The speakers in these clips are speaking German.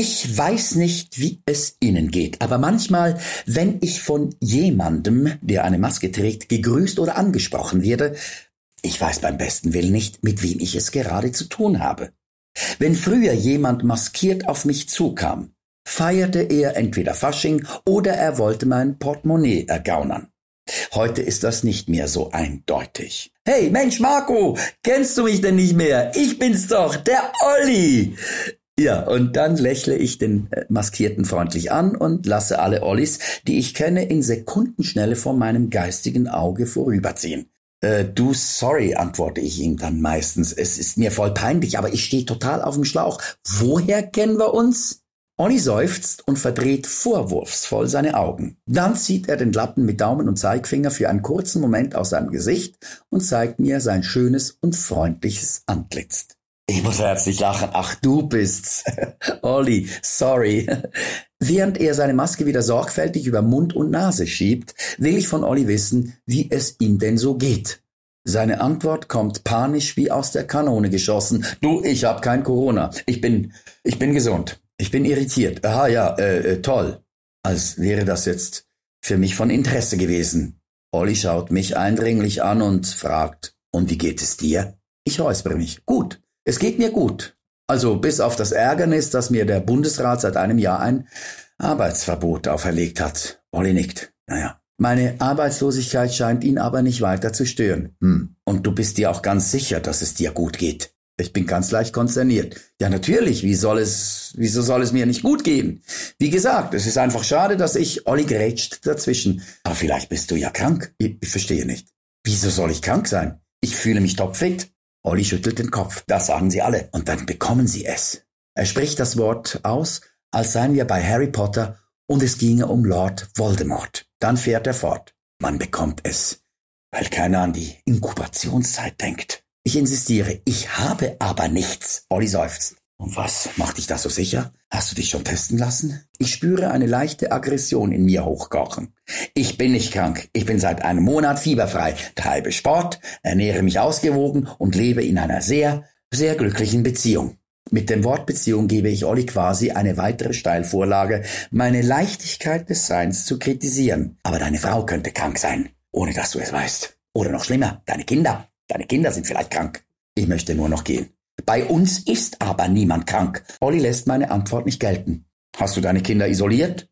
Ich weiß nicht, wie es Ihnen geht, aber manchmal, wenn ich von jemandem, der eine Maske trägt, gegrüßt oder angesprochen werde, ich weiß beim besten Willen nicht, mit wem ich es gerade zu tun habe. Wenn früher jemand maskiert auf mich zukam, feierte er entweder Fasching oder er wollte mein Portemonnaie ergaunern. Heute ist das nicht mehr so eindeutig. Hey, Mensch, Marco, kennst du mich denn nicht mehr? Ich bin's doch, der Olli. Ja, und dann lächle ich den äh, Maskierten freundlich an und lasse alle Ollis, die ich kenne, in Sekundenschnelle vor meinem geistigen Auge vorüberziehen. Äh, du, sorry, antworte ich ihm dann meistens. Es ist mir voll peinlich, aber ich stehe total auf dem Schlauch. Woher kennen wir uns? Olli seufzt und verdreht vorwurfsvoll seine Augen. Dann zieht er den Lappen mit Daumen und Zeigfinger für einen kurzen Moment aus seinem Gesicht und zeigt mir sein schönes und freundliches Antlitz. Ich muss herzlich lachen. Ach, du bist's. Olli, sorry. Während er seine Maske wieder sorgfältig über Mund und Nase schiebt, will ich von Olli wissen, wie es ihm denn so geht. Seine Antwort kommt panisch wie aus der Kanone geschossen. Du, ich hab kein Corona. Ich bin, ich bin gesund. Ich bin irritiert. Aha, ja, äh, äh, toll. Als wäre das jetzt für mich von Interesse gewesen. Olli schaut mich eindringlich an und fragt, und wie geht es dir? Ich räuspere mich. Gut. Es geht mir gut. Also bis auf das Ärgernis, dass mir der Bundesrat seit einem Jahr ein Arbeitsverbot auferlegt hat. Olli nickt. Naja. Meine Arbeitslosigkeit scheint ihn aber nicht weiter zu stören. Hm. Und du bist dir auch ganz sicher, dass es dir gut geht. Ich bin ganz leicht konsterniert. Ja, natürlich. Wie soll es, wieso soll es mir nicht gut gehen? Wie gesagt, es ist einfach schade, dass ich, Olli grätscht dazwischen. Aber vielleicht bist du ja krank. Ich, ich verstehe nicht. Wieso soll ich krank sein? Ich fühle mich topfit. Olli schüttelt den Kopf. Das sagen sie alle. Und dann bekommen sie es. Er spricht das Wort aus, als seien wir bei Harry Potter und es ginge um Lord Voldemort. Dann fährt er fort. Man bekommt es, weil keiner an die Inkubationszeit denkt. Ich insistiere, ich habe aber nichts. Olli seufzt. Und was macht dich da so sicher? Hast du dich schon testen lassen? Ich spüre eine leichte Aggression in mir hochkochen. Ich bin nicht krank. Ich bin seit einem Monat fieberfrei, treibe Sport, ernähre mich ausgewogen und lebe in einer sehr, sehr glücklichen Beziehung. Mit dem Wort Beziehung gebe ich Olli quasi eine weitere Steilvorlage, meine Leichtigkeit des Seins zu kritisieren. Aber deine Frau könnte krank sein, ohne dass du es weißt. Oder noch schlimmer, deine Kinder. Deine Kinder sind vielleicht krank. Ich möchte nur noch gehen. Bei uns ist aber niemand krank. Olli lässt meine Antwort nicht gelten. Hast du deine Kinder isoliert?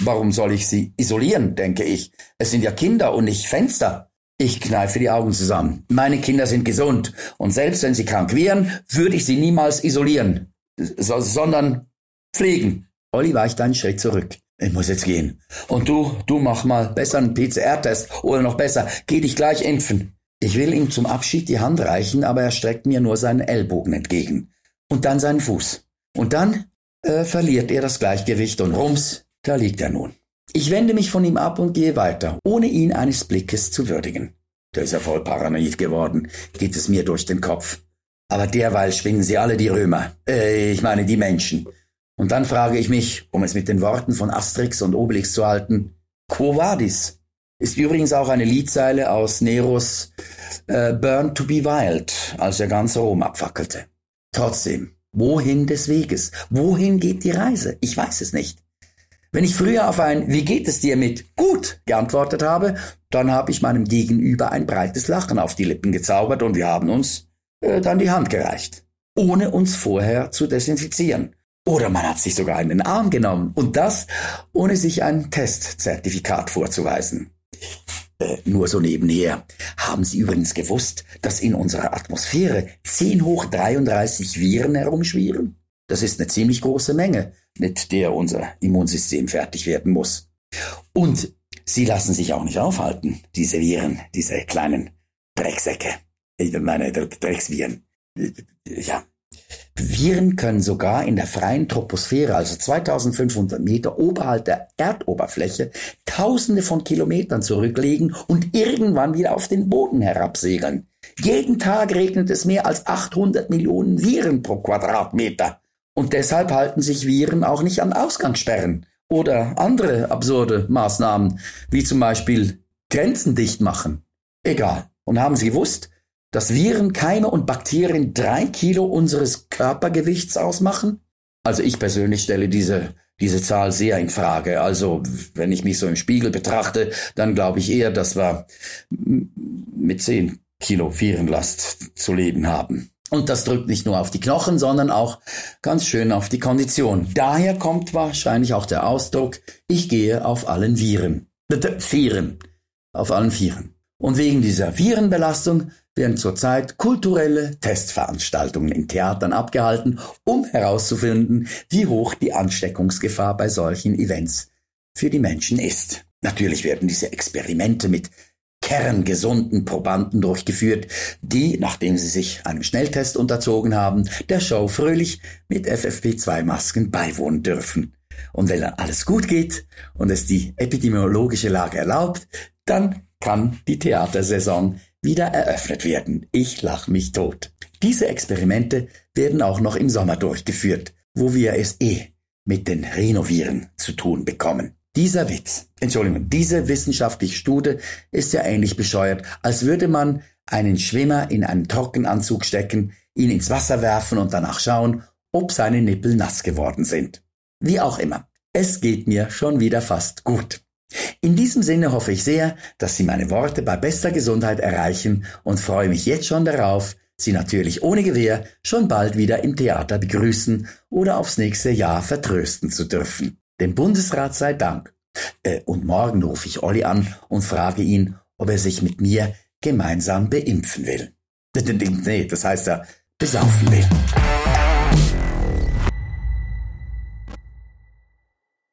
Warum soll ich sie isolieren, denke ich. Es sind ja Kinder und nicht Fenster. Ich kneife die Augen zusammen. Meine Kinder sind gesund und selbst wenn sie krank wären, würde ich sie niemals isolieren, so, sondern pflegen. Olli weicht einen Schritt zurück. Ich muss jetzt gehen. Und du, du mach mal besser einen PCR-Test oder noch besser, geh dich gleich impfen. Ich will ihm zum Abschied die Hand reichen, aber er streckt mir nur seinen Ellbogen entgegen. Und dann seinen Fuß. Und dann äh, verliert er das Gleichgewicht und rums, da liegt er nun. Ich wende mich von ihm ab und gehe weiter, ohne ihn eines Blickes zu würdigen. Der ist ja voll paranoid geworden, geht es mir durch den Kopf. Aber derweil schwingen sie alle die Römer, äh, ich meine die Menschen. Und dann frage ich mich, um es mit den Worten von Asterix und Obelix zu halten, Quo vadis? Ist übrigens auch eine Liedzeile aus Neros äh, Burn to be Wild, als er ganz Rom abfackelte. Trotzdem, wohin des Weges? Wohin geht die Reise? Ich weiß es nicht. Wenn ich früher auf ein Wie geht es dir mit gut geantwortet habe, dann habe ich meinem Gegenüber ein breites Lachen auf die Lippen gezaubert und wir haben uns äh, dann die Hand gereicht, ohne uns vorher zu desinfizieren. Oder man hat sich sogar in den Arm genommen und das, ohne sich ein Testzertifikat vorzuweisen. Äh, nur so nebenher. Haben Sie übrigens gewusst, dass in unserer Atmosphäre 10 hoch 33 Viren herumschwirren? Das ist eine ziemlich große Menge, mit der unser Immunsystem fertig werden muss. Und sie lassen sich auch nicht aufhalten, diese Viren, diese kleinen Drecksäcke. Ich meine, Drecksviren. Ja, Viren können sogar in der freien Troposphäre, also 2500 Meter oberhalb der Erdoberfläche, tausende von Kilometern zurücklegen und irgendwann wieder auf den Boden herabsegeln. Jeden Tag regnet es mehr als 800 Millionen Viren pro Quadratmeter. Und deshalb halten sich Viren auch nicht an Ausgangssperren oder andere absurde Maßnahmen, wie zum Beispiel Grenzen dicht machen. Egal. Und haben Sie gewusst, dass Viren, Keime und Bakterien drei Kilo unseres Körpergewichts ausmachen? Also ich persönlich stelle diese diese Zahl sehr in Frage. Also wenn ich mich so im Spiegel betrachte, dann glaube ich eher, dass wir mit 10 Kilo Vierenlast zu leben haben. Und das drückt nicht nur auf die Knochen, sondern auch ganz schön auf die Kondition. Daher kommt wahrscheinlich auch der Ausdruck, ich gehe auf allen Viren. Vieren. Auf allen Vieren. Und wegen dieser Virenbelastung werden zurzeit kulturelle Testveranstaltungen in Theatern abgehalten, um herauszufinden, wie hoch die Ansteckungsgefahr bei solchen Events für die Menschen ist. Natürlich werden diese Experimente mit kerngesunden Probanden durchgeführt, die, nachdem sie sich einem Schnelltest unterzogen haben, der Show fröhlich mit FFP2-Masken beiwohnen dürfen. Und wenn dann alles gut geht und es die epidemiologische Lage erlaubt, dann kann die Theatersaison wieder eröffnet werden. Ich lach mich tot. Diese Experimente werden auch noch im Sommer durchgeführt, wo wir es eh mit den Renovieren zu tun bekommen. Dieser Witz, Entschuldigung, diese wissenschaftliche Studie ist ja ähnlich bescheuert, als würde man einen Schwimmer in einen Trockenanzug stecken, ihn ins Wasser werfen und danach schauen, ob seine Nippel nass geworden sind. Wie auch immer, es geht mir schon wieder fast gut. In diesem Sinne hoffe ich sehr, dass Sie meine Worte bei bester Gesundheit erreichen und freue mich jetzt schon darauf, Sie natürlich ohne Gewehr schon bald wieder im Theater begrüßen oder aufs nächste Jahr vertrösten zu dürfen. Dem Bundesrat sei Dank. Äh, und morgen rufe ich Olli an und frage ihn, ob er sich mit mir gemeinsam beimpfen will. Nee, das heißt er besaufen will.